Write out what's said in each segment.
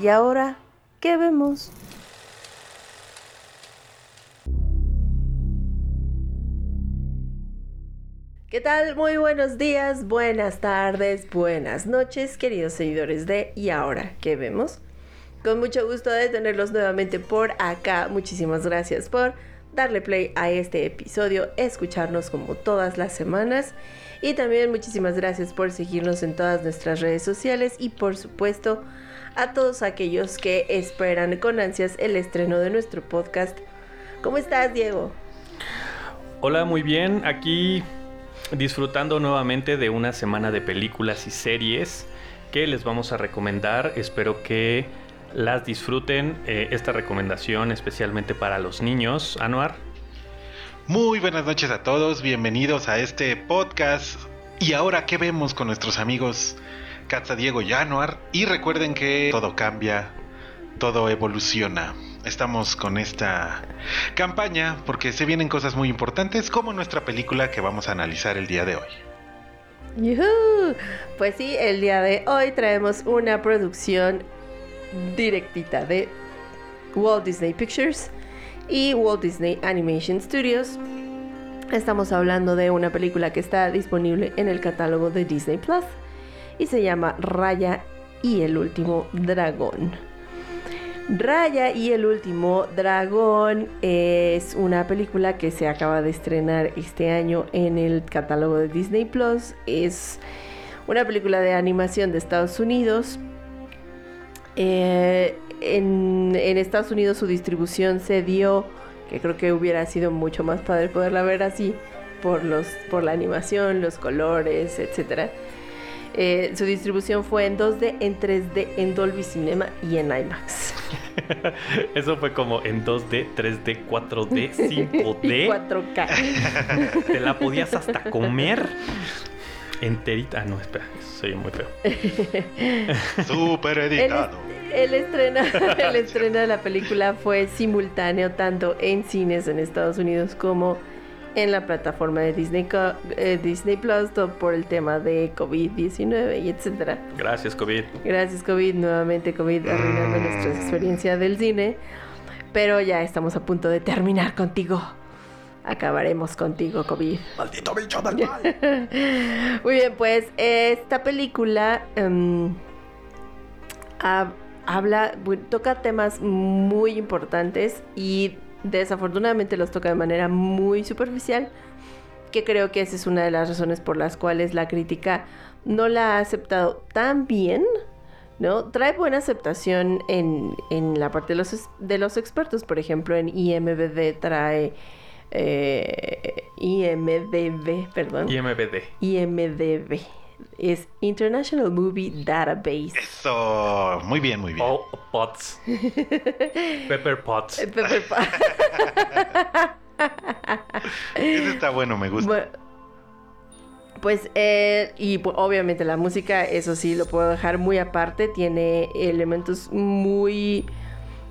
¿Y ahora qué vemos? ¿Qué tal? Muy buenos días, buenas tardes, buenas noches, queridos seguidores de ¿Y ahora qué vemos? Con mucho gusto de tenerlos nuevamente por acá. Muchísimas gracias por darle play a este episodio, escucharnos como todas las semanas. Y también muchísimas gracias por seguirnos en todas nuestras redes sociales y por supuesto a todos aquellos que esperan con ansias el estreno de nuestro podcast. ¿Cómo estás, Diego? Hola, muy bien. Aquí disfrutando nuevamente de una semana de películas y series que les vamos a recomendar. Espero que las disfruten. eh, esta recomendación especialmente para los niños. Anuar. Muy buenas noches a todos, bienvenidos a este podcast. Y ahora, ¿qué vemos con nuestros amigos Katza, Diego y Anuar? Y recuerden que todo cambia, todo evoluciona. Estamos con esta campaña porque se vienen cosas muy importantes como nuestra película que vamos a analizar el día de hoy. ¡Yujú! Pues sí, el día de hoy traemos una producción directita de Walt Disney Pictures y Walt Disney Animation Studios. Estamos hablando de una película que está disponible en el catálogo de Disney Plus y se llama Raya y el último dragón. Raya y el último dragón es una película que se acaba de estrenar este año en el catálogo de Disney Plus. Es una película de animación de Estados Unidos. Eh, en, Estados Unidos su distribución se dio, que creo que hubiera sido mucho más padre poderla ver así, por, los, por la animación, los colores, etc. su distribución fue en 2D, en 3D, en Dolby Cinema y en IMAX. Eso fue como en 2D, 3D, 4D, y 5D. 4K. Te la podías hasta comer enterita. Ah, no, espera, eso soy muy feo. Súper El, editado. el estreno, el estreno de la película fue simultáneo tanto en cines en Estados Unidos como en la plataforma de Disney, Co- eh, Disney Plus todo por el tema de COVID-19 y etcétera. Gracias, COVID. Gracias COVID, nuevamente COVID arruinando Mm. nuestra experiencia del cine. Pero ya estamos a punto de terminar contigo. Acabaremos contigo, COVID. Maldito bicho del mal. Muy bien, pues esta película em, hab- habla, toca temas muy importantes y desafortunadamente los toca de manera muy superficial, que creo que esa es una de las razones por las cuales la crítica no la ha aceptado tan bien. ¿No? Trae buena aceptación en, en la parte de los, de los expertos. Por ejemplo, en IMDb trae... eh, IMDb, perdón. IMBD. IMDB. Es International Movie Database. Eso, muy bien, muy bien. Oh, Pots. Pepper Pots. Eh, Pepper Pa- Ese está bueno, me gusta. Bueno, pues, eh, y obviamente la música, eso sí, lo puedo dejar muy aparte. Tiene elementos muy,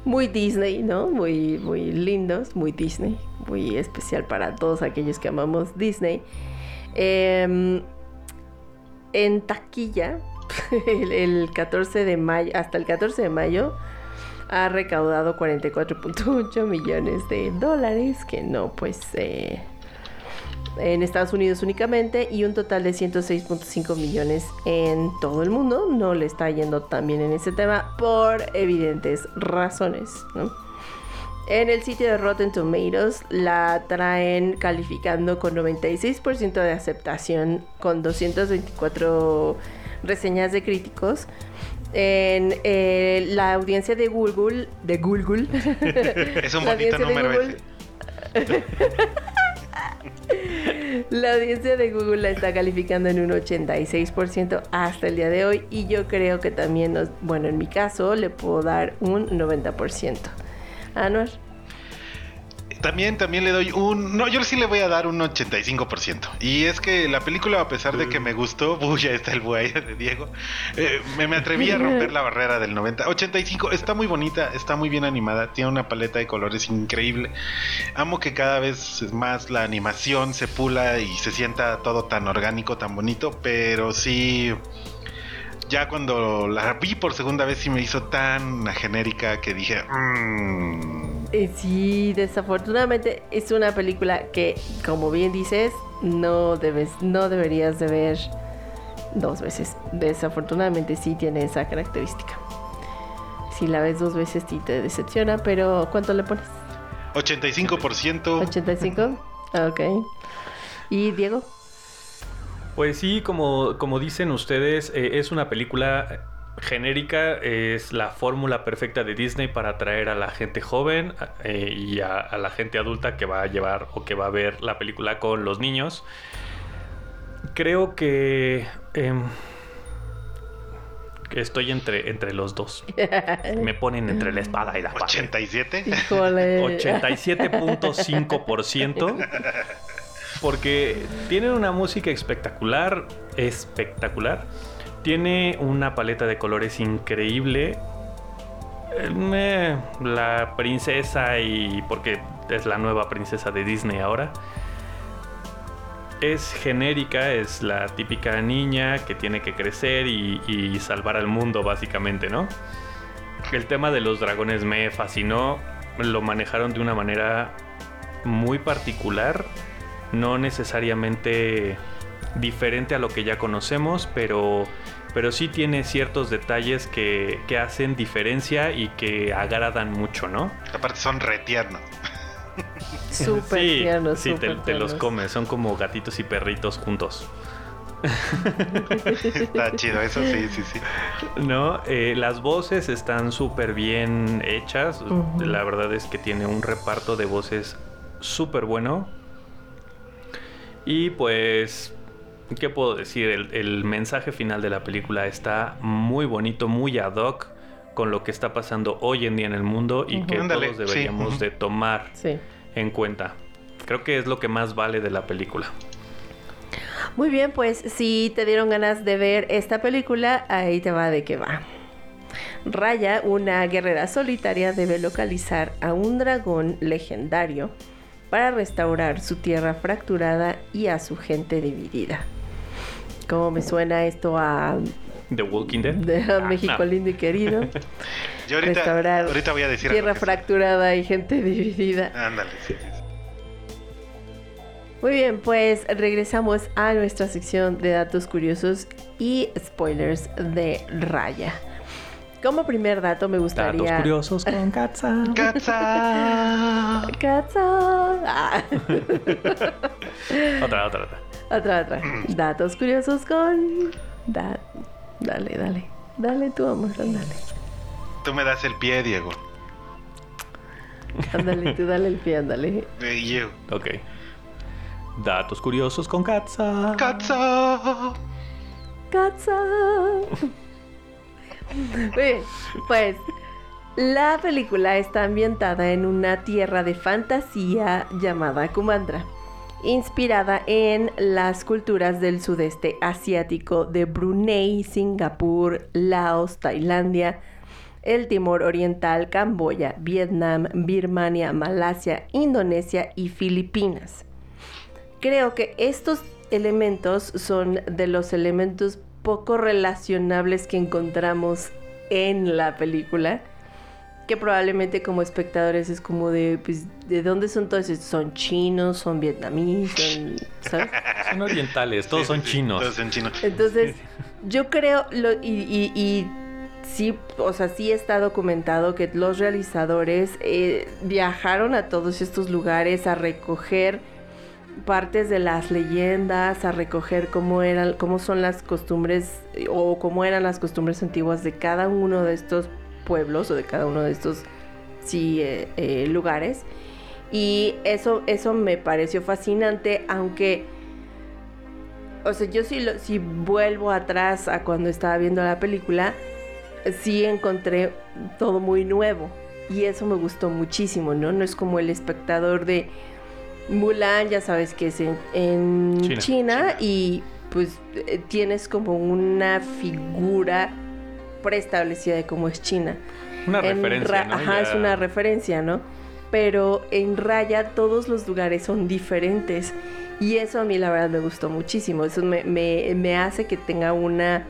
muy Disney, ¿no? Muy, muy lindos, muy Disney. Muy especial para todos aquellos que amamos Disney. Em, en taquilla, el, el 14 de mayo, hasta el 14 de mayo, ha recaudado 44.8 millones de dólares, que no, pues, eh, en Estados Unidos únicamente, y un total de 106.5 millones en todo el mundo. No le está yendo tan bien en ese tema por evidentes razones, ¿no? En el sitio de Rotten Tomatoes la traen calificando con 96% de aceptación, con 224 reseñas de críticos. En eh, la audiencia de Google, de Google, Es un la bonito audiencia de número Google-. La audiencia de Google la está calificando en un 86% hasta el día de hoy y yo creo que también, nos, bueno, en mi caso le puedo dar un 90%. Anuar. También, también le doy un... No, yo sí le voy a dar un 85%. Y es que la película, a pesar de que me gustó, uy, ya está el buey de Diego, eh, me, me atreví a romper la barrera del 90. 85, está muy bonita, está muy bien animada, tiene una paleta de colores increíble. Amo que cada vez más la animación se pula y se sienta todo tan orgánico, tan bonito, pero sí ya cuando la vi por segunda vez sí me hizo tan genérica que dije, "Mm". Eh, sí, desafortunadamente es una película que, como bien dices, no debes, no deberías de ver dos veces. Desafortunadamente sí tiene esa característica. Si la ves dos veces sí te decepciona, pero ¿cuánto le pones? 85%. 85. Ok. ¿Y Diego? Pues sí, como, como dicen ustedes, eh, es una película genérica, es la fórmula perfecta de Disney para atraer a la gente joven eh, y a, a la gente adulta que va a llevar o que va a ver la película con los niños. Creo que em, estoy entre, entre los dos. Me ponen entre la espada y la pared. 87. Híjole. 87.5%. Porque tienen una música espectacular, espectacular. Tiene una paleta de colores increíble. Eh, la princesa y porque es la nueva princesa de Disney ahora. Es genérica, es la típica niña que tiene que crecer y, y salvar al mundo básicamente, ¿no? El tema de los dragones me fascinó. Lo manejaron de una manera muy particular. No necesariamente diferente a lo que ya conocemos, pero, pero sí tiene ciertos detalles que, que hacen diferencia y que agradan mucho, ¿no? Aparte son retiernos. Súper sí, tiernos, sí, te, los comes. Son como gatitos y perritos juntos. Está chido, eso sí, sí, sí. No, Eh, las voces están súper bien hechas. La verdad es que tiene un reparto de voces súper bueno. Y pues, ¿qué puedo decir? El, el mensaje final de la película está muy bonito, muy ad hoc con lo que está pasando hoy en día en el mundo y que Ándale, todos deberíamos de tomar Sí. en cuenta. Creo que es lo que más vale de la película. Muy bien, pues si te dieron ganas de ver esta película, ahí te va de qué va. Raya, una guerrera solitaria, debe localizar a un dragón legendario para restaurar su tierra fracturada y a su gente dividida. ¿Cómo me suena esto a, The Walking Dead. de a Ah, México no. lindo y querido? Yo ahorita, Restaurar ahorita voy a decir Tierra fracturada y gente dividida. Ándale, sí, sí. Muy bien, pues regresamos a nuestra sección de datos curiosos y spoilers de Raya. Como primer dato me gustaría... Datos curiosos con Katza. Katza. Katza. Ah. Otra, otra, otra. otra, otra. Datos curiosos con... Da- Dale, dale. Dale tú, amor, ándale. Tú me das el pie, Diego. Ándale tú, dale el pie, ándale. You. Ok. Datos curiosos con Katza. Katza. Katza. Pues la película está ambientada en una tierra de fantasía llamada Kumandra, inspirada en las culturas del sudeste asiático de Brunei, Singapur, Laos, Tailandia, el Timor Oriental, Camboya, Vietnam, Birmania, Malasia, Indonesia y Filipinas. Creo que estos elementos son de los elementos poco relacionables que encontramos en la película. Que probablemente como espectadores es como de, pues, ¿de dónde son todos estos? ¿Son chinos? ¿Son vietnamíes? Son, ¿Sabes? Son orientales, todos Sí, son sí, chinos. Todos son chinos. Entonces, yo creo, lo, y, y- y sí, o sea, sí está documentado que los realizadores eh, viajaron a todos estos lugares a recoger partes de las leyendas, a recoger cómo eran, cómo son las costumbres eh, o cómo eran las costumbres antiguas de cada uno de estos pueblos o de cada uno de estos sí, eh, eh, lugares. Y eso, eso me pareció fascinante, aunque o sea, yo lo, si vuelvo atrás a cuando estaba viendo la película, sí encontré todo muy nuevo. Y eso me gustó muchísimo, ¿no? No es como el espectador de Mulan, ya sabes que es en, en China. China, y pues eh, tienes como una figura preestablecida de cómo es China. Una En referencia. Ajá, Ya- es una referencia, ¿no? Pero en Raya todos los lugares son diferentes. Y eso a mí la verdad me gustó muchísimo. Eso me, me- me hace que tenga una,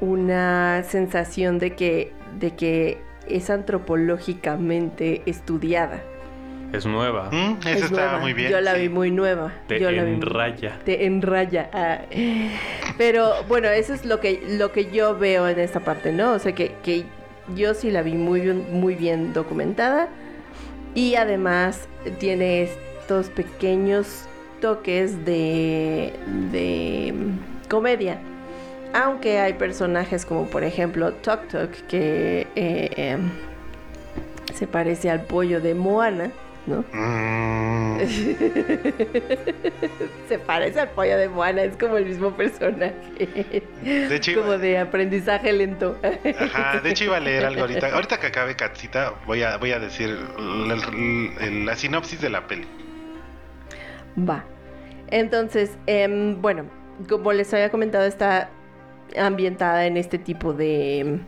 una sensación de que, de que es antropológicamente estudiada. Es nueva. Mm, esa Es está nueva. muy bien. Yo la sí. vi muy nueva. Te Yo la vi- enraya. te enraya. ah. Pero bueno, eso es lo que, lo que yo veo en esta parte, ¿no? O sea que, que yo sí la vi muy bien, muy bien documentada. Y además tiene estos pequeños toques de, de mm, comedia. Aunque hay personajes como por ejemplo Tok Tok que eh, em, se parece al pollo de Moana, ¿no? Mm, Se parece al pollo de Moana, es como el mismo personaje. de hecho, iba- Como de aprendizaje lento. Ajá, de hecho iba a leer algo ahorita. Ahorita que acabe Katsita, voy a, voy a decir la, la- sinopsis de la peli. Va. Entonces, em, bueno, como les había comentado, está ambientada en este tipo de.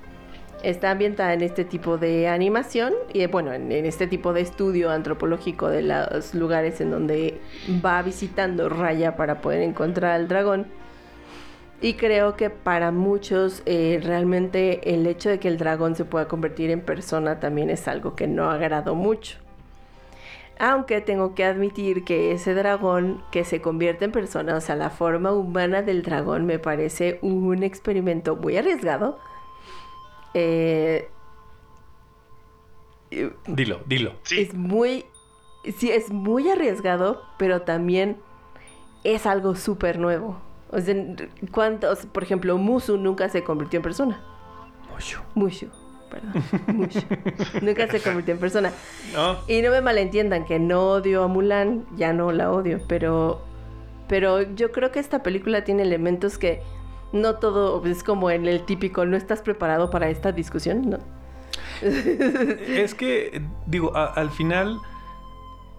Está ambientada en este tipo de animación y bueno, en, en este tipo de estudio antropológico de los lugares en donde va visitando Raya para poder encontrar al dragón. Y creo que para muchos eh, realmente el hecho de que el dragón se pueda convertir en persona también es algo que no agradó mucho. Aunque tengo que admitir que ese dragón que se convierte en persona, o sea, la forma humana del dragón, me parece un experimento muy arriesgado. Eh, Dilo, dilo. Sí, es muy. Sí, es muy arriesgado, pero también es algo súper nuevo. O sea, ¿cuántos? Por ejemplo, Musu nunca se convirtió en persona. Mushu. Mushu, perdón. Mushu. nunca se convirtió en persona. No, Y no me malentiendan que no odio a Mulan, ya no la odio, pero pero yo creo que esta película tiene elementos que no todo es como en el típico no estás preparado para esta discusión, ¿no? Es que, digo, al final,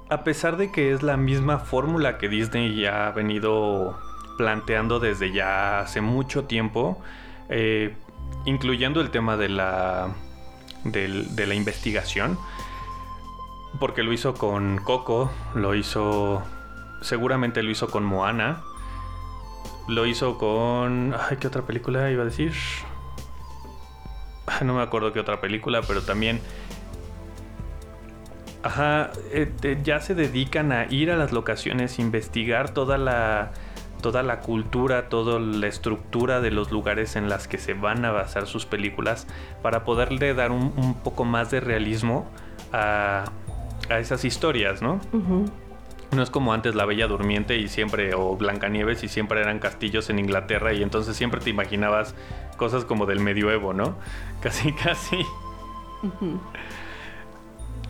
a pesar de que es la misma fórmula que Disney ya ha venido planteando desde ya hace mucho tiempo, eh, incluyendo el tema de la, de la investigación, porque lo hizo con Coco, lo hizo, seguramente lo hizo con Moana, lo hizo con... Ay, ¿qué otra película iba a decir? No me acuerdo qué otra película, pero también Ajá, eh, ya se dedican a ir a las locaciones, investigar toda la, toda la cultura, toda la estructura de los lugares en las que se van a basar sus películas para poderle dar un, poco más de realismo a, a esas historias, ¿no? Ujú. No es como antes La Bella Durmiente y siempre, o Blancanieves y siempre eran castillos en Inglaterra y entonces siempre te imaginabas cosas como del medioevo, ¿no? Casi, casi.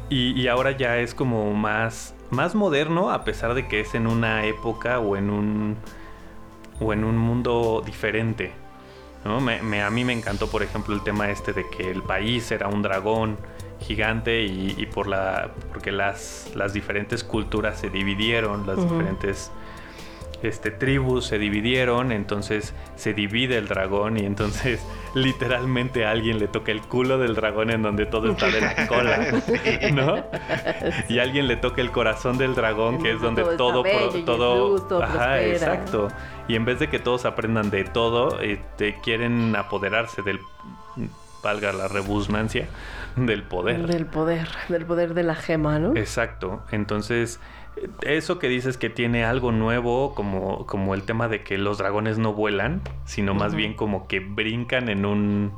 Y ahora ya es como más, más moderno, a pesar de que es en una época o en un, o en un mundo diferente. ¿no? Me- me- a mí me encantó, por ejemplo, el tema este de que el país era un dragón gigante y, y por la, porque las, las diferentes culturas se dividieron, las diferentes este, tribus se dividieron, entonces se divide el dragón y entonces literalmente a alguien le toca el culo del dragón en donde todo está de la cola, ¿no? Y alguien le toca el corazón del dragón que es donde Todo todo, pro- bello y es todo, luz, todo ajá, prospera. exacto. Y en vez de que todos aprendan de todo, este, quieren apoderarse del, valga la rebusnancia, del poder. Del poder, del poder de la gema, ¿no? Exacto. Entonces, eso que dices que tiene algo nuevo, como, como el tema de que los dragones no vuelan, sino más bien como que brincan en un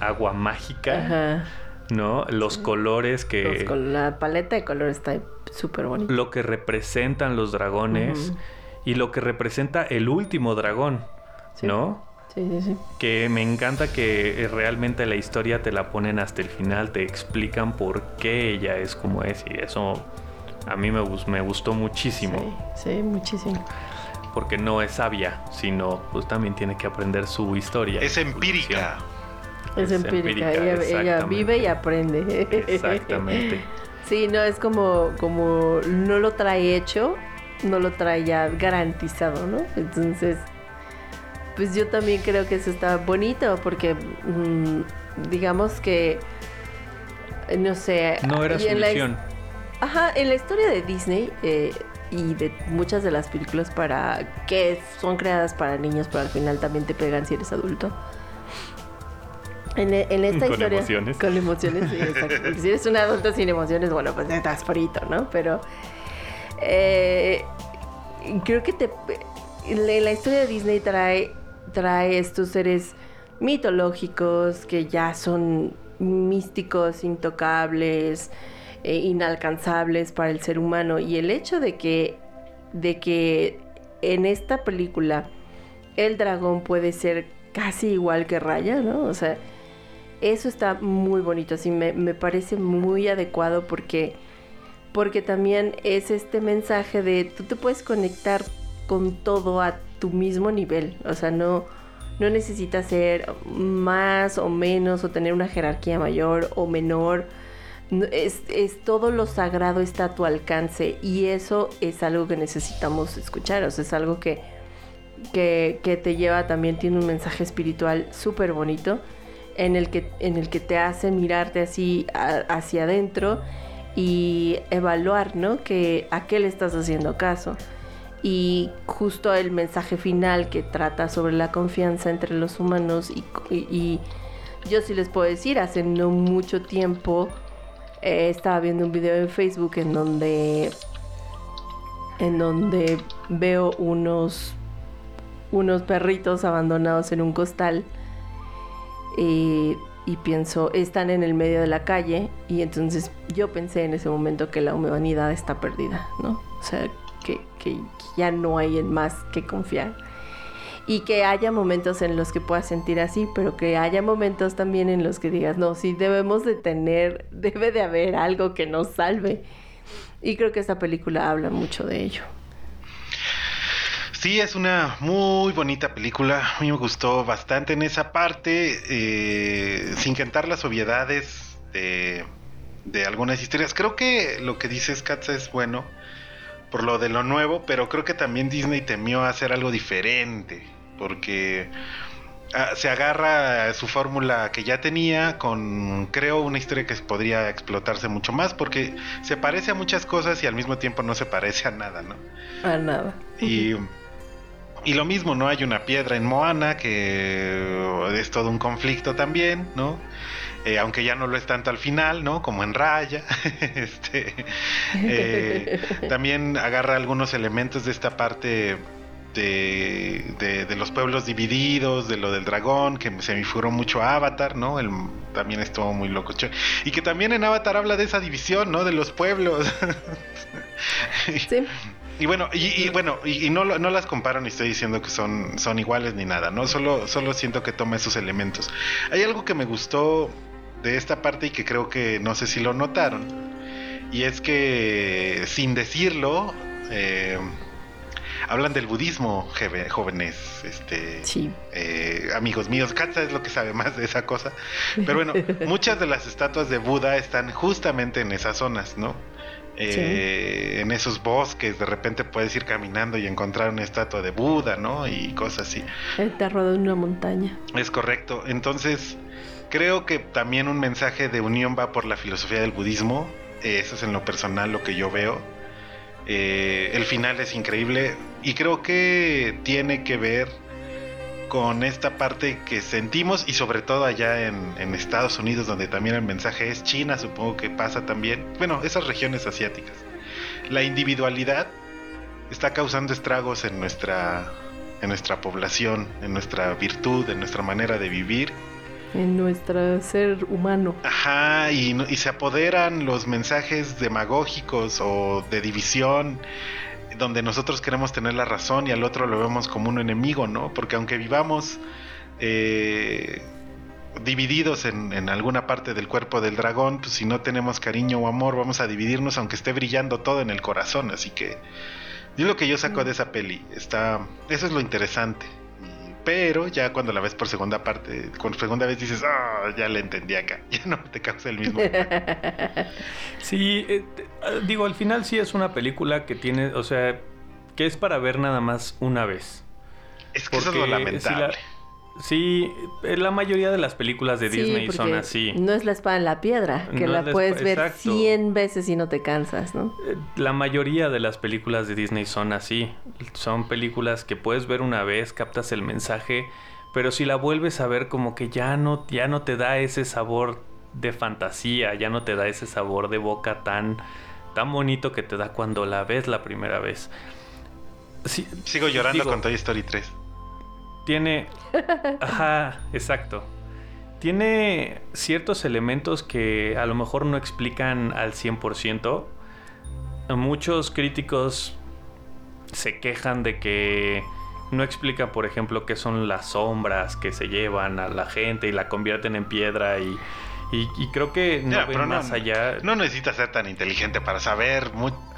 agua mágica, Ajá. ¿no? Los colores que... Los col- la paleta de color está súper bonita. Lo que representan los dragones y lo que representa el último dragón, Sí. ¿no? Sí, sí, sí. Que me encanta que eh, realmente la historia te la ponen hasta el final, te explican por qué ella es como es y eso a mí me, gus- me gustó muchísimo. Sí, sí, muchísimo. porque no es sabia, sino pues también tiene que aprender su historia. Es empírica. Es, Es empírica, empírica, ella, ella vive y aprende. Exactamente. Sí, no, es como, como no lo trae hecho, no lo trae ya garantizado, ¿no? Entonces, pues yo también creo que eso está bonito porque mm, digamos que, no sé... No era su en la. Ajá, en la historia de Disney eh, y de muchas de las películas para que son creadas para niños, pero al final también te pegan si eres adulto. En, e- en esta Con historia. emociones. Con emociones, sí, exacto. Si eres un adulto sin emociones, bueno, pues estás frito, ¿no? Pero. eh, creo que te. La, la historia de Disney trae, trae estos seres mitológicos que ya son místicos, intocables, eh, inalcanzables para el ser humano. Y el hecho de que, de que en esta película el dragón puede ser casi igual que Raya, ¿no? O sea, eso está muy bonito, así me, me parece muy adecuado porque, porque también es este mensaje de tú te puedes conectar con todo a tu mismo nivel, o sea, no, no necesitas ser más o menos o tener una jerarquía mayor o menor. No, Es, es todo lo sagrado está a tu alcance y eso es algo que necesitamos escuchar, o sea, es algo que, que, que te lleva también, tiene un mensaje espiritual súper bonito en el, que, en el que te hace mirarte así a- hacia adentro y evaluar, ¿no? Que a qué le estás haciendo caso. Y justo el mensaje final que trata sobre la confianza entre los humanos y, yo sí les puedo decir, hace no mucho tiempo eh, estaba viendo un video en Facebook en donde en donde veo unos unos perritos abandonados en un costal y, y pienso, están en el medio de la calle y entonces yo pensé en ese momento que la humanidad está perdida, ¿no? O sea, que, ya no hay en más que confiar. Y que haya momentos en los que puedas sentir así, pero que haya momentos también en los que digas, no, sí debemos de tener, debe de haber algo que nos salve. Y creo que esta película habla mucho de ello. Sí, es una muy bonita película. A mí me gustó bastante en esa parte, eh, sin cantar las obviedades de, de algunas historias. Creo que lo que dices, Katza, es bueno por lo de lo nuevo, pero creo que también Disney temió hacer algo diferente, porque ah, se agarra a su fórmula que ya tenía con, creo, una historia que podría explotarse mucho más, porque se parece a muchas cosas y al mismo tiempo no se parece a nada, ¿no? A nada. Y, y lo mismo, ¿no? Hay una piedra en Moana que es todo un conflicto también, ¿no? Eh, aunque ya no lo es tanto al final, ¿no? Como en Raya. este, eh, también agarra algunos elementos de esta parte de, los pueblos divididos, de lo del dragón, que se me figuró mucho a Avatar, ¿no? El, también estuvo muy loco. Y que también en Avatar habla de esa división, ¿no? De los pueblos. Sí. Y bueno, y, y bueno, y, y no, no las comparo ni estoy diciendo que son, son iguales ni nada, ¿no? Solo, solo siento que toma esos elementos. Hay algo que me gustó de esta parte y que creo que no sé si lo notaron. Y es que sin decirlo, eh, hablan del budismo, jóvenes, este, Sí. eh, amigos míos. Katza es lo que sabe más de esa cosa. Pero bueno, muchas de las estatuas de Buda están justamente en esas zonas, ¿no? Eh, En esos bosques, de repente puedes ir caminando y encontrar una estatua de Buda, ¿no? Y cosas así. Te rodea una montaña. Es correcto. Entonces, creo que también un mensaje de unión va por la filosofía del budismo. Eh, Eso es en lo personal lo que yo veo. Eh, el final es increíble y creo que tiene que ver con esta parte que sentimos y sobre todo allá en, en Estados Unidos donde también el mensaje es China, supongo que pasa también. Bueno, esas regiones asiáticas. La individualidad está causando estragos en nuestra en nuestra población, en nuestra virtud, en nuestra manera de vivir. En nuestro ser humano. Ajá, y, y se apoderan los mensajes demagógicos o de división, donde nosotros queremos tener la razón y al otro lo vemos como un enemigo, ¿no? Porque aunque vivamos eh, divididos en, en alguna parte del cuerpo del dragón, pues si no tenemos cariño o amor, vamos a dividirnos aunque esté brillando todo en el corazón. Así que es lo que yo saco de esa peli. Está, eso es lo interesante. Pero ya cuando la ves por segunda parte, con segunda vez dices, ah, ya le entendí acá. Ya no te causa el mismo. Sí, eh, eh, digo, al final sí es una película que tiene, o sea, que es para ver nada más una vez. es que eso es lo lamentable. Sí, eh, la mayoría de las películas de Sí, Disney son así. No es la espada en la piedra, que No la es la puedes ver exacto. 100 veces y no te cansas, ¿no? Eh, La mayoría de las películas de Disney son así. Son películas que puedes ver una vez, captas el mensaje, pero si la vuelves a ver como que ya no, ya no te da ese sabor de fantasía, ya no te da ese sabor de boca tan, tan bonito que te da cuando la ves la primera vez. Sí, Sigo llorando digo, con Toy Story 3. Tiene. Ajá, exacto. Tiene ciertos elementos que a lo mejor no explican al 100%. Muchos críticos se quejan de que no explica, por ejemplo, qué son las sombras que se llevan a la gente y la convierten en piedra y, y- y creo que no Ya, ven más allá. No necesitas ser tan inteligente para saber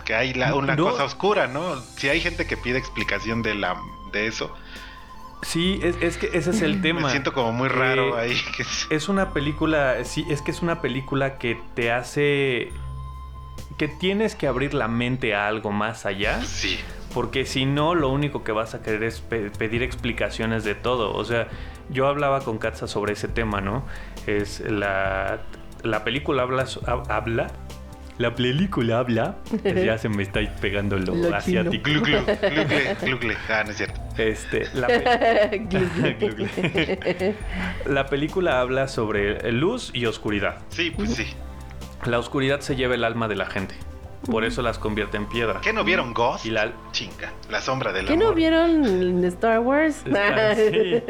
que hay la- una No. cosa oscura, ¿no? Si hay gente que pide explicación de la de eso, Sí, es, es que ese es el tema. me siento como muy raro Eh, ahí. que es- una película, sí, es que es una película que te hace que tienes que abrir la mente a algo más allá, Sí. porque si no, lo único que vas a querer es pe- pedir explicaciones de todo. O sea, yo hablaba con Katza sobre ese tema, ¿no? Es la, la película habla, habla, la película habla, ya se me está pegando lo, Lo chino. asiático. Glu, glu, glugle. Ah, no es cierto. Este, la, pe- la película habla sobre luz y oscuridad. Sí, pues sí. La oscuridad se lleva el alma de la gente. Por eso las convierte en piedra. ¿Qué no vieron Ghost? Y la- Chinga, la sombra del ¿Qué amor. no vieron Star Wars? Está- sí,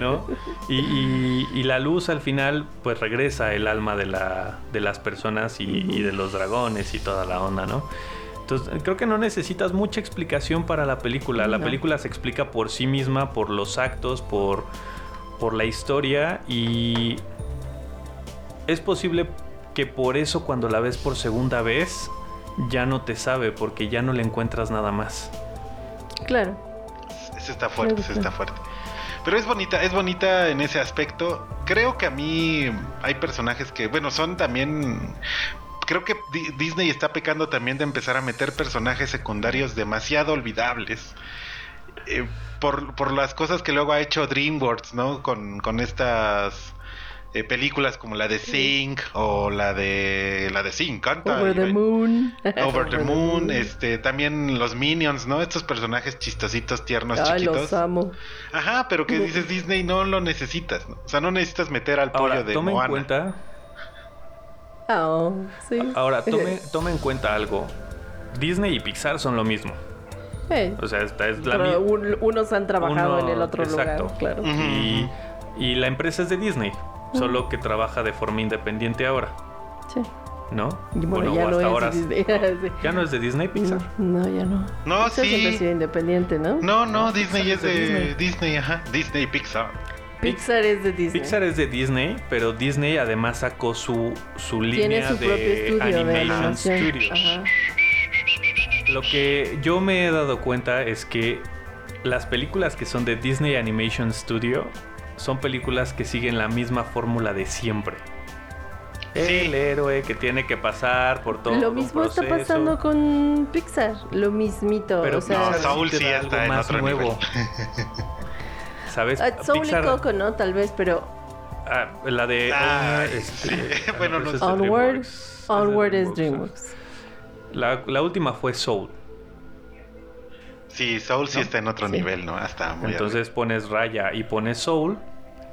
¿no? Y, y- y la luz al final, pues regresa el alma de, la, de las personas y, y de los dragones y toda la onda, ¿no? Entonces, creo que no necesitas mucha explicación para la película. La No. película se explica por sí misma, por los actos, por, por la historia y es posible que por eso cuando la ves por segunda vez ya no te sabe porque ya no le encuentras nada más. Claro. Ese está fuerte, ese Claro, está fuerte. Pero es bonita, es bonita en ese aspecto. Creo que a mí hay personajes que, bueno, son también... Creo que Di- Disney está pecando también de empezar a meter personajes secundarios demasiado olvidables. Eh, por, por las cosas que luego ha hecho DreamWorks, ¿no? Con, con estas eh, películas como la de Sing o la de la de Sing, canta. Over the moon. Over the Moon, este, también los Minions, ¿no? Estos personajes chistositos, tiernos, Ay, chiquitos. los amo. Ajá, pero que dices Disney no lo necesitas, ¿no? O sea, no necesitas meter al pollo Ahora, de tome en Moana. cuenta Oh, sí. Ahora, tome, tome en cuenta algo. Disney y Pixar son lo mismo. Hey, O sea, esta es la pero un- unos han trabajado Uno- en el otro exacto. lugar, claro. Y, y la empresa es de Disney, solo que trabaja de forma independiente ahora, Sí. ¿no? Y bueno, o ya no hasta es ahora. Disney. Sí. Ya no es de Disney Pixar. No, no, ya no. No, Pixar siempre ha sí. sido independiente, ¿no? No, no, Disney es es de Disney. Disney. ajá. Disney Pixar. Pixar es de Disney. Pixar es de Disney, pero Disney además sacó su, su Tiene línea su de estudio Animation. Studios. Ajá. Lo que yo me he dado cuenta es que las películas que son de Disney Animation Studio son películas que siguen la misma fórmula de siempre. Sí. El héroe que tiene que pasar por todo Lo un mismo está pasando con Pixar. Lo mismito. Pero o sea, No, Pixar Soul te sí está en más otro nuevo. ¿Sabes? ah, Soul Pixar- y Coco, ¿no? Tal vez, pero ah, la de Ay, este, sí. ah, Bueno, no Onward, Onward es. DreamWorks. La, la última fue Soul. Sí, Soul sí está en otro Sí. nivel, ¿no? Hasta muy Entonces pones Raya y pones Soul.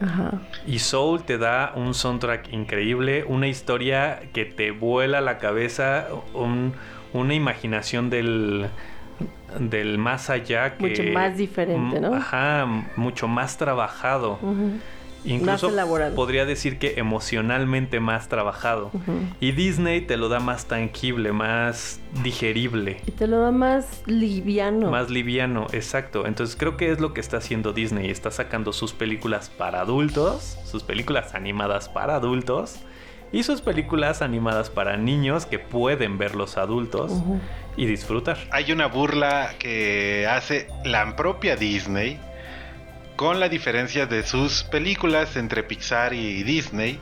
Ajá. Y Soul te da un soundtrack increíble, una historia que te vuela la cabeza, un- una imaginación del, del más allá que... Mucho más diferente, ¿no? Ajá, mucho más trabajado. Ujú. Incluso Más elaborado. podría decir que emocionalmente más trabajado. Y Disney te lo da más tangible, más digerible. Y te lo da más liviano. Más liviano, exacto. Entonces creo que es lo que está haciendo Disney. Está sacando sus películas para adultos, sus películas animadas para adultos. y sus películas animadas para niños que pueden ver los adultos y disfrutar. Hay una burla que hace la propia Disney con la diferencia de sus películas entre Pixar y Disney.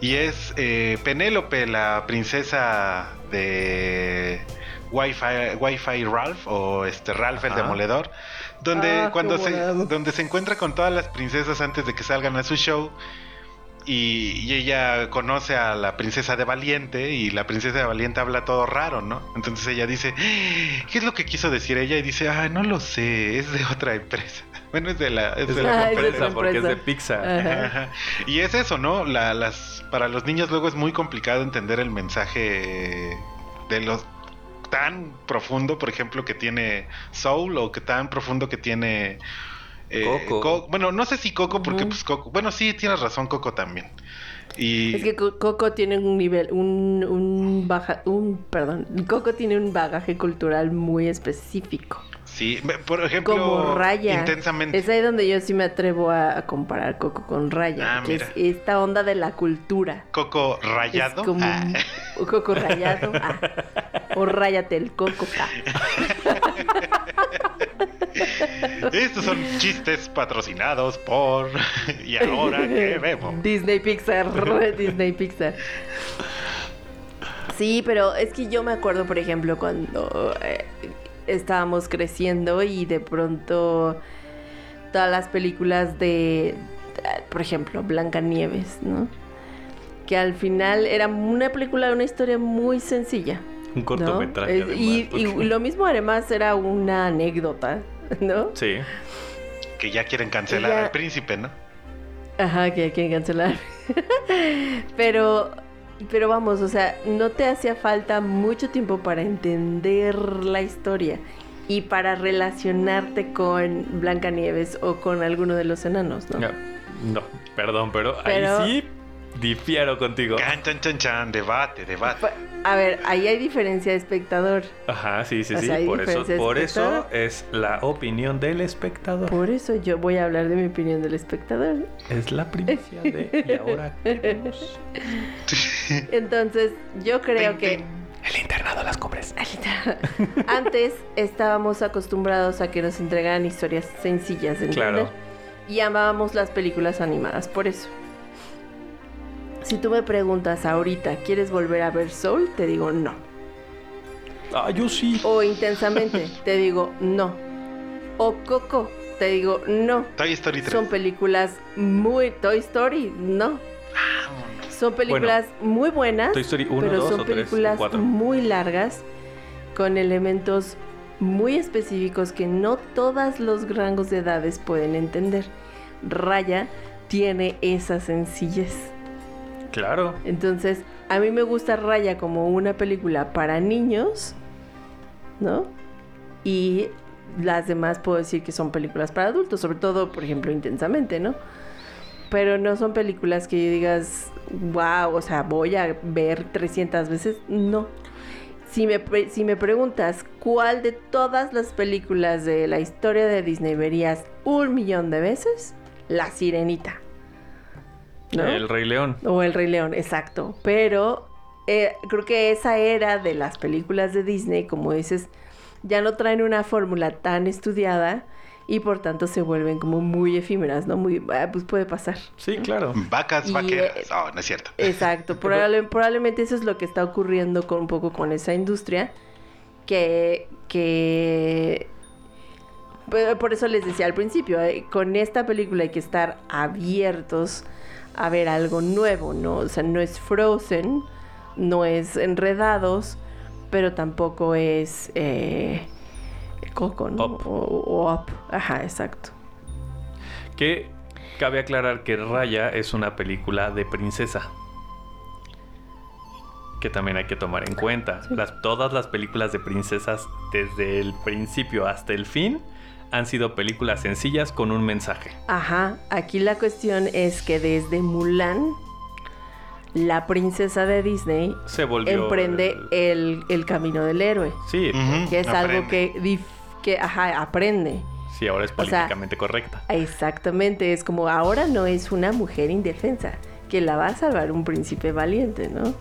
Y es eh, Penélope, la princesa de Wi-Fi, Wi-Fi Ralph o este Ralph el Ajá. Demoledor, donde Ah, cuando se donde se encuentra con todas las princesas antes de que salgan a su show y, y ella conoce a la princesa de Valiente y la princesa de Valiente habla todo raro, ¿no? Entonces ella dice, ¿qué es lo que quiso decir ella? Y dice, ah, no lo sé, es de otra empresa. Bueno, es de la, es Es de la la es de empresa porque es de. Pixar. Ajá. Ajá. Y es eso, ¿no? La- las, para los niños luego es muy complicado entender el mensaje de los tan profundo, por ejemplo, que tiene Soul o que tan profundo que tiene eh, Coco. Co- bueno, no sé si Coco, porque pues Coco, bueno, sí tienes razón, Coco también. Y Es que Co- Coco tiene un nivel, un, un baja, un, perdón, Coco tiene un bagaje cultural muy específico. Sí, por ejemplo, Como Raya. intensamente. Es ahí donde yo sí me atrevo a, comparar Coco con Raya. Ah, que es mira. esta onda de la cultura. Coco rayado. Es como Ah. un coco rayado. ah. O ráyate el coco. Estos son chistes patrocinados por y ahora que vemos. Disney Pixar. Disney Pixar. Sí, pero es que yo me acuerdo, por ejemplo, cuando eh, estábamos creciendo y de pronto todas las películas de, por ejemplo, Blancanieves, ¿no? Que al final era una película, una historia muy sencilla. Un cortometraje. Además, y, lo mismo además era una anécdota, ¿no? Sí. Que ya quieren cancelar Ya- al príncipe, ¿no? Ajá, que quieren cancelar. pero, pero vamos, o sea, no te hacía falta mucho tiempo para entender la historia y para relacionarte con Blancanieves o con alguno de los enanos, ¿no? No, no, perdón, pero, Pero- ahí sí difiero contigo. Can, chan, chan, chan, debate, debate. Pa- A ver, ahí hay diferencia de espectador. Ajá, sí, sí, O sí. sea, por eso, por es la opinión del espectador. Por eso yo voy a hablar de mi opinión del espectador. Es la primicia de. Y ahora. qué vemos? Entonces, yo creo que El internado las cumbres. Antes estábamos acostumbrados a que nos entregaran historias sencillas de entender. Claro. Y amábamos las películas animadas, por eso. Si tú me preguntas ahorita, ¿quieres volver a ver Soul? Te digo no. Ah, yo sí. O intensamente, te digo no. O Coco, te digo no. Toy Story 3. Son películas muy... Toy Story, no. Son películas muy buenas, Toy Story 1, pero 2 son o 3 películas 4. muy largas con elementos muy específicos que no todos los rangos de edades pueden entender. Raya tiene esa sencillez. Claro. Entonces, a mí me gusta Raya como una película para niños, ¿no? Y las demás puedo decir que son películas para adultos, sobre todo, por ejemplo, intensamente, ¿no? Pero no son películas que digas, wow, o sea, voy a ver 300 veces. No. Si me, si me preguntas cuál de todas las películas de la historia de Disney verías un millón de veces, La Sirenita. ¿No? El Rey León. O El Rey León, exacto. Pero eh, creo que esa era de las películas de Disney, como dices, ya no traen una fórmula tan estudiada y por tanto se vuelven como muy efímeras, ¿no? Muy, ah, pues puede pasar. Sí, claro. Vacas Y, vaqueras. eh, No, no es cierto. Exacto. Probable- probablemente eso es lo que está ocurriendo con un poco con esa industria. Que. que Pero por eso les decía al principio, eh, con esta película hay que estar abiertos a ver algo nuevo, ¿no? O sea, no es Frozen, no es Enredados, pero tampoco es eh, Coco, ¿no? Up. O, o Up. Ajá, exacto. Que cabe aclarar que Raya es una película de princesa. Que también hay que tomar en cuenta. Las, todas las películas de princesas, desde el principio hasta el fin, han sido películas sencillas con un mensaje. Ajá, aquí la cuestión es que desde Mulan, la princesa de Disney Se volvió. emprende el- el, el camino del héroe, Sí, que es algo que, dif- que ajá, aprende. sí, ahora es O sea, políticamente correcta. Exactamente, es como ahora no es una mujer indefensa, que la va a salvar un príncipe valiente, ¿no?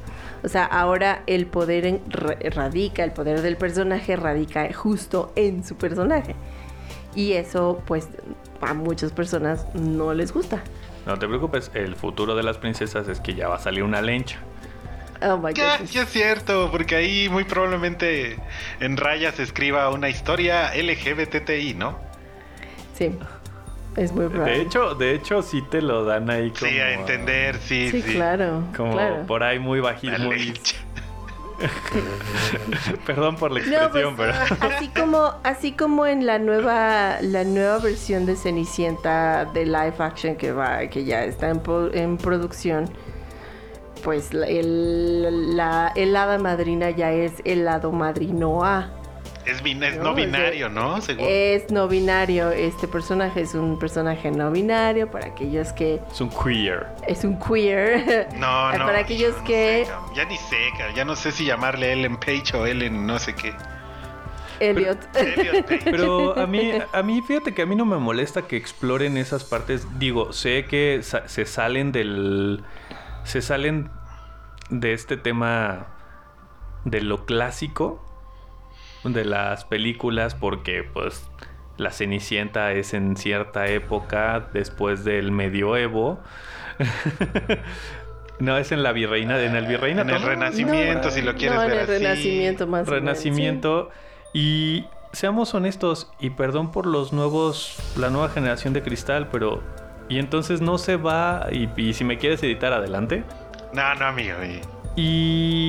O sea, ahora el poder en- radica, el poder del personaje radica justo en su personaje. Y eso, pues, a muchas personas no les gusta. No te preocupes, el futuro de las princesas es que ya va a salir una lencha. Oh my Ya, ya es cierto, porque ahí muy probablemente en rayas se escriba una historia LGBTI, ¿no? Sí, es muy probable. De hecho, de hecho sí te lo dan ahí como... Sí, a entender, sí, sí, sí. claro. Como claro. por ahí muy bajito, La muy... Perdón por la No, pues, expresión, pero... así como así como en la nueva la nueva versión de Cenicienta de live action que va que ya está en, en producción pues la- el, la, el hada madrina ya es el hado madrino A Es, bin- es No, binario, ¿no? Según. es no binario este personaje es un personaje no binario para aquellos que Es un queer. es un queer no, no. para aquellos no que sé, ya ni sé, ya no sé si llamarle Ellen Page o Ellen no sé qué. Elliot Page. Pero a mí, a mí, fíjate que a mí no me molesta que exploren esas partes. Digo, sé que sa- se salen del. Se salen de este tema de lo clásico de las películas, porque pues la Cenicienta es en cierta época después del medioevo. no, es en la virreina, en el virreinato. En el ¿no? Renacimiento, si lo quieres no, en ver el así. renacimiento más o menos, sí. Renacimiento. Y seamos honestos, y perdón por los nuevos, la nueva generación de cristal, pero. Y entonces no se va. Y, y si me quieres editar, adelante. No, no, amigo. y-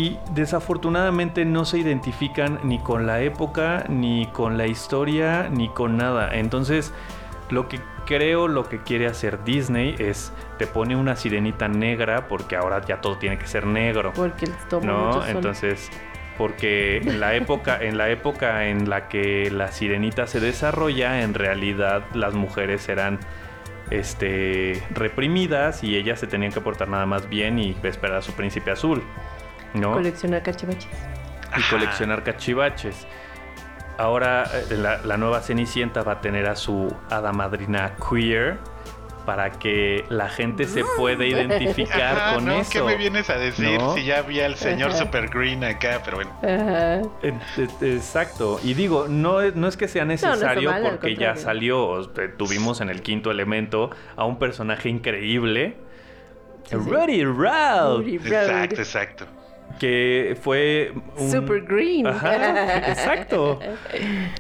Y desafortunadamente no se identifican ni con la época, ni con la historia, ni con nada. Entonces, lo que creo, lo que quiere hacer Disney es te pone una sirenita negra, porque ahora ya todo tiene que ser negro. porque toma mucho No, sol. entonces, porque en la época, en la época en la que la sirenita se desarrolla, en realidad las mujeres eran este reprimidas y ellas se tenían que portar nada más bien y esperar a su príncipe azul. ¿No? coleccionar cachivaches. y Ajá. coleccionar cachivaches. Ahora eh, la, la nueva Cenicienta va a tener a su hada madrina queer para que la gente se pueda identificar Ajá, con ¿no? eso. ¿Qué me vienes a decir? ¿No? Si ya vi al señor Ajá. Super Green acá, pero bueno. Ajá. Eh, Exacto. Y digo, no, es- no es que sea no necesario mal, porque ya salió, tuvimos en el quinto elemento a un personaje increíble. Sí, sí. Rudy Ralph, Rudy Road. Exacto, exacto. Que fue un... Super green. Ajá, exacto.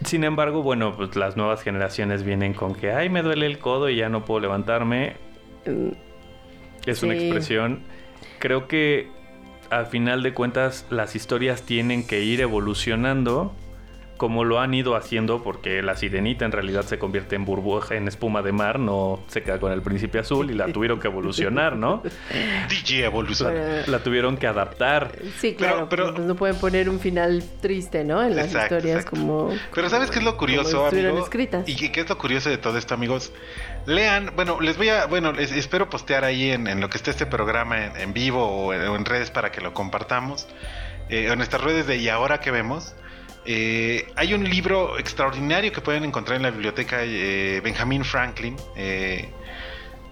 Sin embargo, bueno, pues las nuevas generaciones vienen con que, ay, me duele el codo y ya no puedo levantarme. Mm, Es una expresión. Creo que al final de cuentas las historias tienen que ir evolucionando como lo han ido haciendo porque la sirenita en realidad se convierte en burbuja, en espuma de mar, no se queda con el príncipe azul y la tuvieron que evolucionar, ¿no? DJ Evolución. Bueno, La tuvieron que adaptar. sí, claro, pero- pero, pues no pueden poner un final triste, ¿no? En las Exacto, historias exacto. como... Pero ¿sabes qué es lo curioso, amigo? escritas. Y que- qué es lo curioso de todo esto, amigos. Lean, bueno, les voy a, bueno, les espero postear ahí en, en lo que esté este programa en, en vivo o en, o en redes para que lo compartamos. Eh, en nuestras redes de Y ahora que vemos. Eh, hay un libro extraordinario que pueden encontrar en la biblioteca eh, Benjamin Franklin. eh,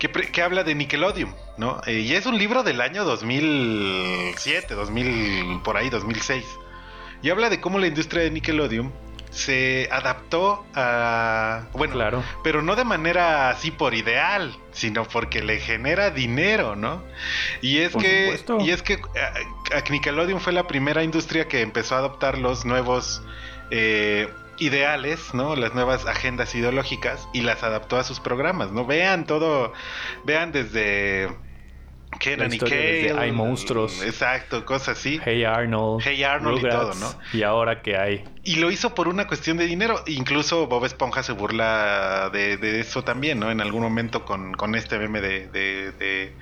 que, habla de Nickelodeon, ¿no? Eh, y es un libro del año 2007, 2000, por ahí, 2006. Y habla de cómo la industria de Nickelodeon se adaptó a... Bueno, Claro. pero no de manera así por ideal, sino porque le genera dinero, ¿no? Y es Por que supuesto. y es que a- a Nickelodeon fue la primera industria que empezó a adoptar los nuevos eh, ideales, ¿no? Las nuevas agendas ideológicas y las adaptó a sus programas, ¿no? Vean todo, vean desde Kel, Hay monstruos. exacto, cosas así. Hey Arnold. Hey Arnold y todo, ¿no? Y ahora que hay. Y lo hizo por una cuestión de dinero. Incluso Bob Esponja se burla de, de eso también, ¿no? En algún momento con, con este meme de, de- de-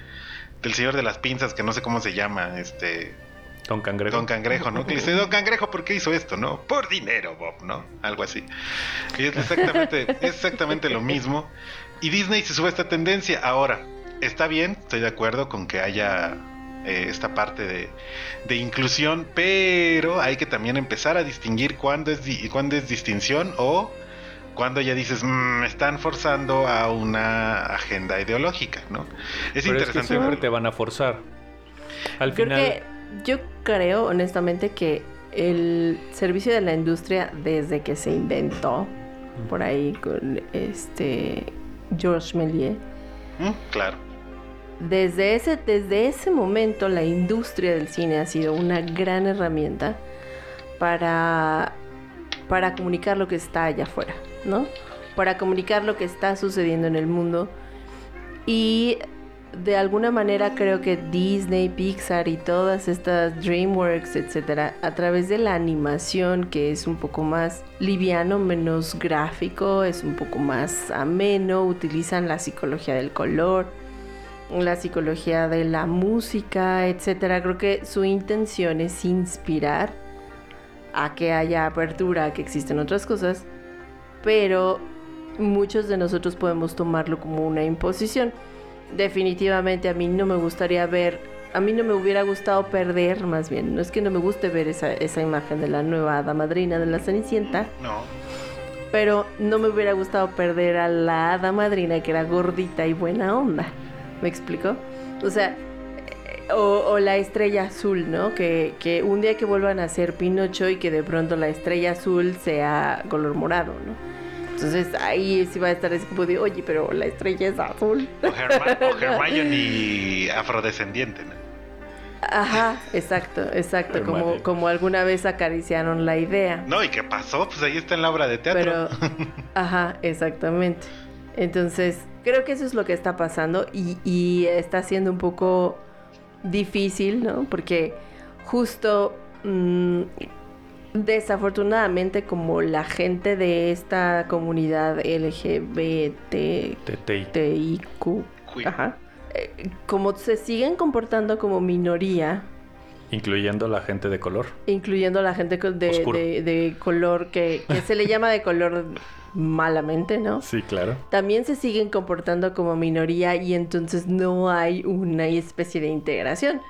del señor de las pinzas, que no sé cómo se llama, este... Don Cangrejo. Don Cangrejo, ¿no? Que le dice, Don Cangrejo, ¿por qué hizo esto, no? Por dinero, Bob, ¿no? Algo así. Y es exactamente, es exactamente lo mismo. Y Disney se sube a esta tendencia. Ahora, está bien, estoy de acuerdo con que haya eh, esta parte de, de inclusión, pero hay que también empezar a distinguir cuándo es, di- cuándo es distinción o Cuando ya dices, "Mm, están forzando a una agenda ideológica, ¿no? Es Pero es que interesante siempre verlo. te van a forzar. Al Creo final, que yo creo honestamente que el servicio de la industria desde que se inventó por ahí con este Georges Méliès Mm, claro. Desde ese desde ese momento la industria del cine ha sido una gran herramienta para para comunicar lo que está allá afuera, ¿no? Para comunicar lo que está sucediendo en el mundo y de alguna manera creo que Disney, Pixar y todas estas DreamWorks, etcétera, a través de la animación que es un poco más liviano, menos gráfico, es un poco más ameno, utilizan la psicología del color, la psicología de la música, etcétera. Creo que su intención es inspirar a que haya apertura, a que existen otras cosas, pero muchos de nosotros podemos tomarlo como una imposición definitivamente a mí no me gustaría ver, a mí no me hubiera gustado perder, más bien, no es que no me guste ver esa, esa imagen de la nueva hada madrina de la Cenicienta, No. pero no me hubiera gustado perder a la hada madrina que era gordita y buena onda. ¿Me explico? O sea, eh, o, o la estrella azul, ¿no? Que, que un día que vuelvan a ser Pinocho y que de pronto la estrella azul sea color morado, ¿no? Entonces ahí sí va a estar así como de, oye, pero la estrella es azul. O, Herma- o Hermione afrodescendiente, ¿no? Ajá, exacto, exacto, como, como alguna vez acariciaron la idea. No, ¿y qué pasó? Pues ahí está en la obra de teatro. Pero, ajá, exactamente. Entonces, creo que eso es lo que está pasando y, y está siendo un poco difícil, ¿no? Porque justo, mm, desafortunadamente, como la gente de esta comunidad LGBT, TTI. TIQ, Queer. ajá, eh, como se siguen comportando como minoría, Incluyendo la gente de color. incluyendo la gente de, Oscuro. de- de color que, que se le llama de color malamente, ¿no? Sí, claro. También se siguen comportando como minoría y entonces no hay una especie de integración.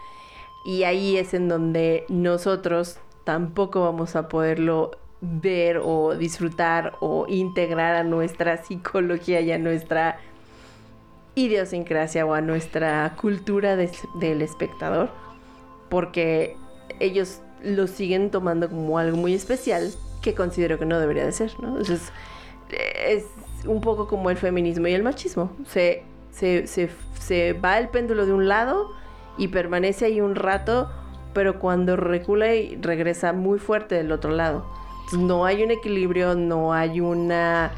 Y ahí es en donde nosotros tampoco vamos a poderlo ver o disfrutar o integrar a nuestra psicología y a nuestra idiosincrasia o a nuestra cultura del espectador porque ellos lo siguen tomando como algo muy especial que considero que no debería de ser, ¿no? Entonces, es un poco como el feminismo y el machismo. Se, se, se, se va el péndulo de un lado y permanece ahí un rato, pero cuando recula y regresa muy fuerte del otro lado. No hay un equilibrio, no hay una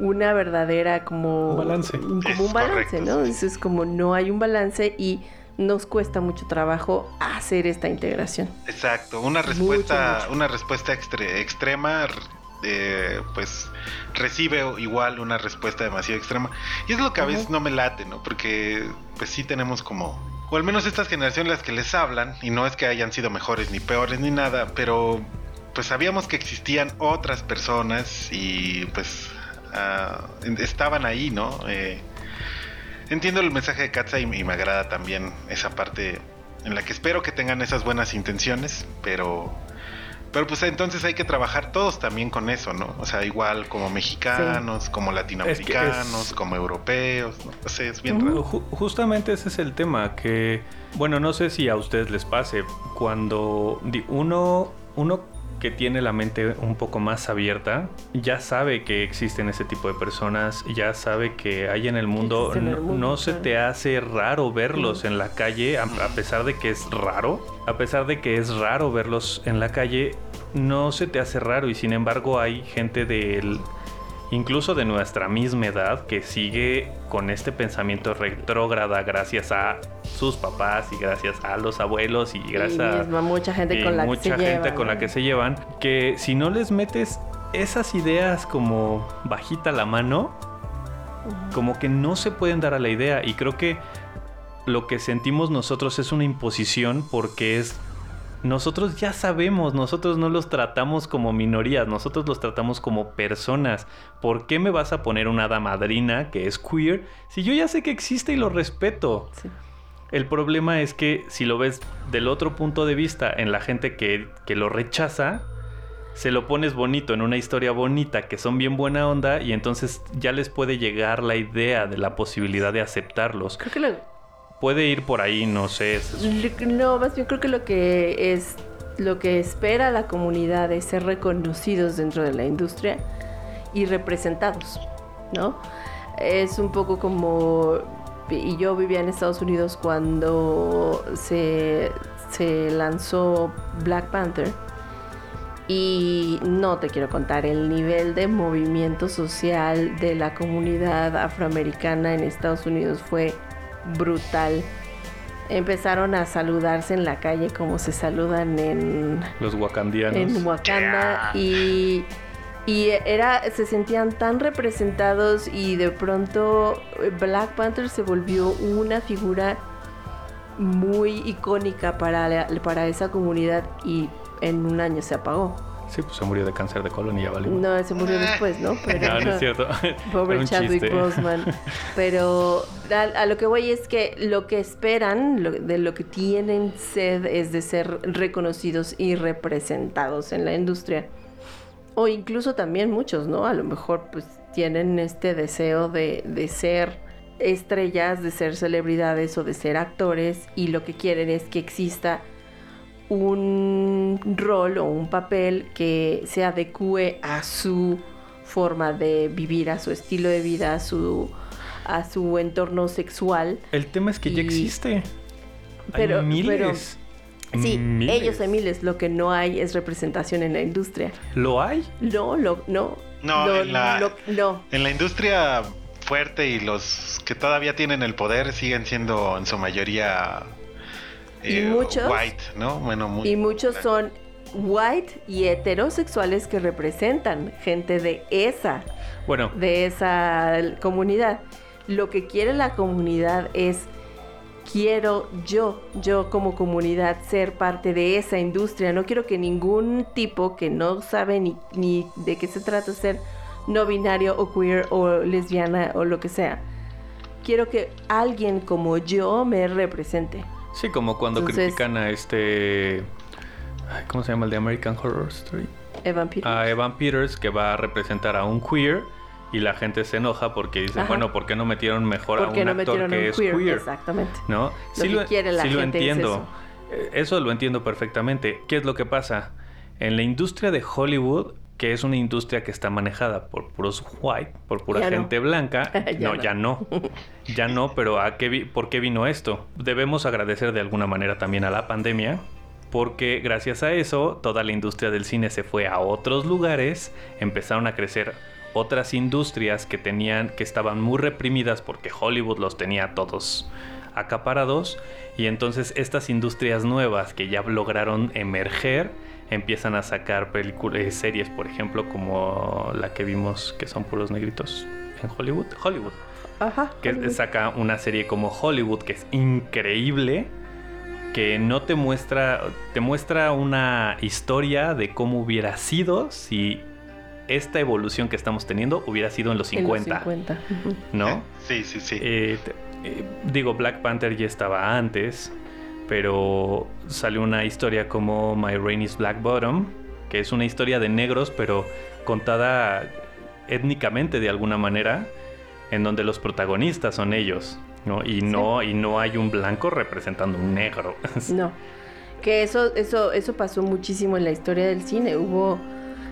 una verdadera como Un balance. como Es un balance, correcto, ¿no? sí. Entonces como no hay un balance y nos cuesta mucho trabajo hacer esta integración. Exacto, una respuesta, mucho. una respuesta extre- extrema, eh, pues recibe igual una respuesta demasiado extrema. Y es lo que a veces no me late, ¿no? Porque pues sí tenemos como, o al menos estas generaciones las que les hablan, y no es que hayan sido mejores ni peores ni nada, pero pues sabíamos que existían otras personas y pues ah, estaban ahí, ¿no? Eh, entiendo el mensaje de Katza y, y me agrada también esa parte en la que espero que tengan esas buenas intenciones, pero pero pues entonces hay que trabajar todos también con eso, ¿no? O sea, igual como mexicanos, como latinoamericanos, es- como europeos, ¿no? O sea, es bien raro. Ju- justamente ese es el tema que, bueno, no sé si a ustedes les pase, cuando uno, uno que tiene la mente un poco más abierta, ya sabe que existen ese tipo de personas, ya sabe que hay en el mundo, existen en el no, mundo, no se te hace raro verlos Ujú. en la calle, a, a pesar de que es raro, a pesar de que es raro verlos en la calle, no se te hace raro y sin embargo hay gente del incluso de nuestra misma edad, que sigue con este pensamiento retrógrada gracias a sus papás y gracias a los abuelos y gracias y a mucha gente con la mucha que se gente llevan, con la ¿no? que se llevan, que si no les metes esas ideas como bajita la mano, como que no se pueden dar a la idea y creo que lo que sentimos nosotros es una imposición porque es nosotros ya sabemos, nosotros no los tratamos como minorías, nosotros los tratamos como personas. ¿Por qué me vas a poner una hada madrina que es queer si yo ya sé que existe y lo respeto? Sí. El problema es que si lo ves del otro punto de vista en la gente que, que lo rechaza, se lo pones bonito en una historia bonita que son bien buena onda y entonces ya les puede llegar la idea de la posibilidad de aceptarlos. Creo que lo, Puede ir por ahí, no sé. No, más bien creo que lo que es lo que espera la comunidad es ser reconocidos dentro de la industria y representados, ¿no? Es un poco como y yo vivía en Estados Unidos cuando se, se lanzó Black Panther y no te quiero contar el nivel de movimiento social de la comunidad afroamericana en Estados Unidos fue brutal. Empezaron a saludarse en la calle como se saludan en, Los wakandianos. en Wakanda y, y era, se sentían tan representados y de pronto Black Panther se volvió una figura muy icónica para, la- para esa comunidad y en un año se apagó. Sí, pues se murió de cáncer de colon y ya valió. No, se murió después, ¿no? Pero, No, no es cierto. Pobre Chadwick chiste. Boseman. Pero a, a lo que voy es que lo que esperan, lo- de lo que tienen sed, es de ser reconocidos y representados en la industria. O incluso también muchos, ¿no? A lo mejor pues tienen este deseo de, de ser estrellas, de ser celebridades o de ser actores y lo que quieren es que exista un rol o un papel que se adecue a su forma de vivir, a su estilo de vida, a su, a su entorno sexual. El tema es que ya existe. Pero- hay miles. Sí, Miles. ellos hay miles, lo que no hay es representación en la industria. ¿Lo hay? No, lo, no. No, lo- en la- lo- no. En la industria fuerte y los que todavía tienen el poder siguen siendo en su mayoría Y muchos- white, ¿no? Bueno, muy, Y muchos son white y heterosexuales que representan gente de esa, Bueno, de esa comunidad. Lo que quiere la comunidad es quiero yo, yo como comunidad ser parte de esa industria. No quiero que ningún tipo que no sabe ni, ni de qué se trata ser no binario o queer o lesbiana o lo que sea. Quiero que alguien como yo me represente. Sí, como cuando Entonces- critican a este... ay, ¿Cómo se llama el de American Horror Story? Evan Peters. A Evan Peters, que va a representar a un queer. Y la gente se enoja porque dice, Ajá. bueno, ¿por qué no metieron mejor a ¿Por qué un no actor que un es queer? queer? Exactamente. ¿No? Lo que quiere la sí lo es entiendo. Eh, Eso lo entiendo perfectamente. ¿Qué es lo que pasa? En la industria de Hollywood, que es una industria que está manejada por puros white, por pura Ya no. gente blanca, Ya no, no. ya no. Ya no, pero ¿a qué vi- ¿por qué vino esto? Debemos agradecer de alguna manera también a la pandemia. Porque gracias a eso, toda la industria del cine se fue a otros lugares, empezaron a crecer otras industrias que tenían, que estaban muy reprimidas porque Hollywood los tenía todos acaparados. Y entonces estas industrias nuevas que ya lograron emerger, empiezan a sacar películas, eh, series, por ejemplo, como la que vimos que son puros negritos en Hollywood. Hollywood. Ajá. Que Hollywood. saca una serie como Hollywood, que es increíble, que no te muestra, te muestra una historia de cómo hubiera sido si esta evolución que estamos teniendo hubiera sido en los En los 50, 50. ujú. ¿no? Sí, sí, sí. Eh, te- eh, digo, Black Panther ya estaba antes, pero salió una historia como My Rain is Black Bottom, que es una historia de negros, pero contada étnicamente de alguna manera, en donde los protagonistas son ellos, ¿no? Y no, y no hay un blanco representando un negro. No. Que eso, eso, eso pasó muchísimo en la historia del cine. Hubo.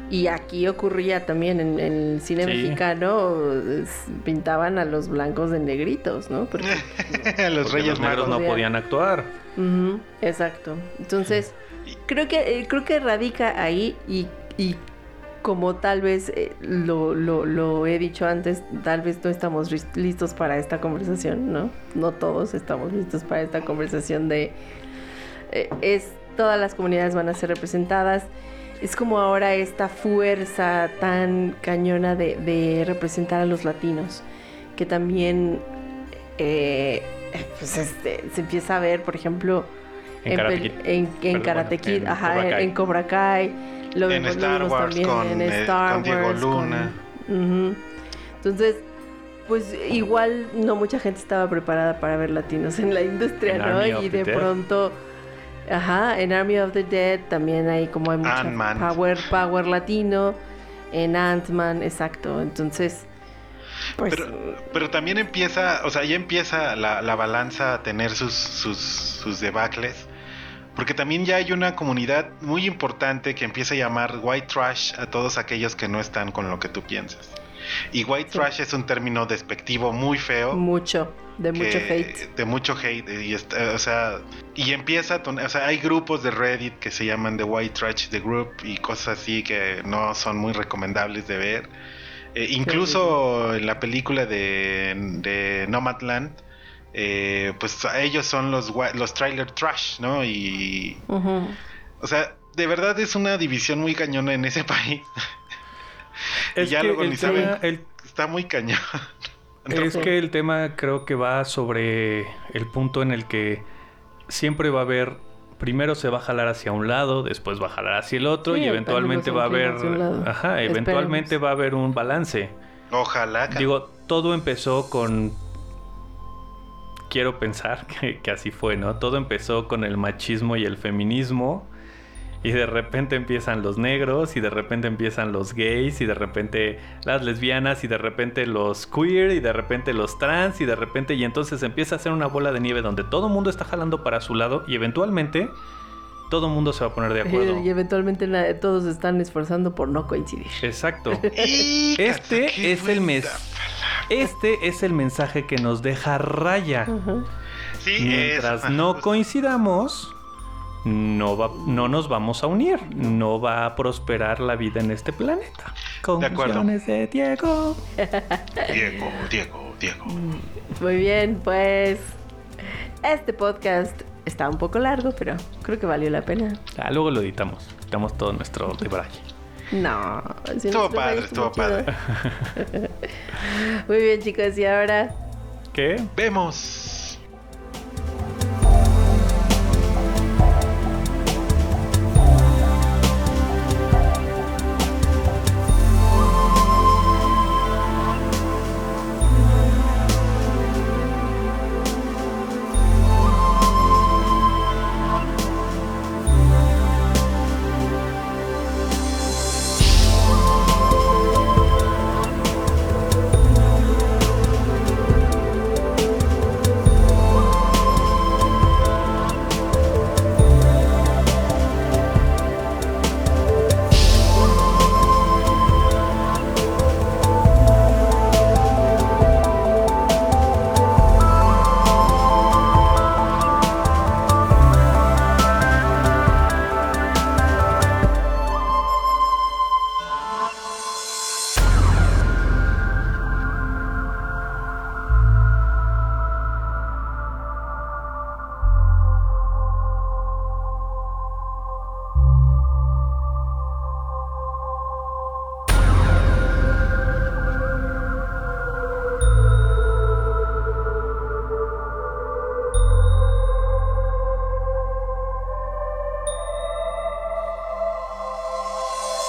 Y aquí ocurría también en, en el cine Sí. mexicano, pintaban a los blancos de negritos, ¿no? Porque, Los Porque Reyes los negros no Podían- podían exacto. Entonces, creo que, eh, creo que radica ahí y, y como tal vez eh, lo, lo, lo he dicho antes, tal vez no estamos listos para esta conversación, ¿no? No todos estamos listos para esta conversación de eh, es todas las comunidades van a ser representadas. Es como ahora esta fuerza tan cañona de, de representar a los latinos, que también eh, pues este, se empieza a ver, por ejemplo, En en, Karate Kid. en- en Perdón, Karate Kid, en ajá, Cobra en- Kai. en Cobra Kai, lo En vemos Star Wars también con, en eh, Star con Diego Wars, Luna. con-. Entonces, pues igual no mucha gente estaba preparada para ver latinos en la industria, En ¿no? Army Y the de Dead. pronto Ajá, en Army of the Dead también hay como hay mucha Ant-Man. power, power latino. En Ant-Man, exacto. Entonces, pues Pero, pero también empieza, o sea, ya empieza la, la balanza a tener sus, sus, sus debacles. Porque también ya hay una comunidad muy importante que empieza a llamar white trash a todos aquellos que no están con lo que tú piensas. Y white Sí. trash es un término despectivo muy feo. mucho, de que- mucho hate. De mucho hate. Y está- o sea, y empieza, o sea, hay grupos de Reddit que se llaman The White Trash The Group y cosas así que no son muy recomendables de ver. Eh, incluso en la película de, de Nomadland, eh, pues ellos son los, los trailer trash, ¿no? Y, o sea, de verdad es una división muy cañona en ese país. Y Es ya que luego ni saben. el- Está muy cañón. es que el tema creo que va sobre el punto en el que siempre va a haber, primero se va a jalar hacia un lado, después va a jalar hacia el otro Sí, y eventualmente va a haber, ajá, eventualmente Esperemos. va a haber un balance. Ojalá. Digo, todo empezó con. Quiero pensar que, que así fue, ¿no? Todo empezó con el machismo y el feminismo. Y de repente empiezan los negros, y de repente empiezan los gays, y de repente las lesbianas, y de repente los queer, y de repente los trans, y de repente. Y entonces empieza a ser una bola de nieve donde todo el mundo está jalando para su lado, y eventualmente todo el mundo se va a poner de acuerdo. Y eventualmente todos se están esforzando por no coincidir. Exacto. Este es el mes. Este es el mensaje que nos deja Raya. Sí, Mientras es- no pues, coincidamos, no, va, no nos vamos a unir. No va a prosperar la vida en este planeta. De acuerdo. Conclusiones de Diego. Diego, Diego, Diego. Muy bien, pues este podcast está un poco largo, pero creo que valió la pena. Ah, luego lo editamos. Editamos todo nuestro debraye. No, si Estuvo padre, estuvo chido. Muy bien, chicos, y ahora ¿Qué? Vemos.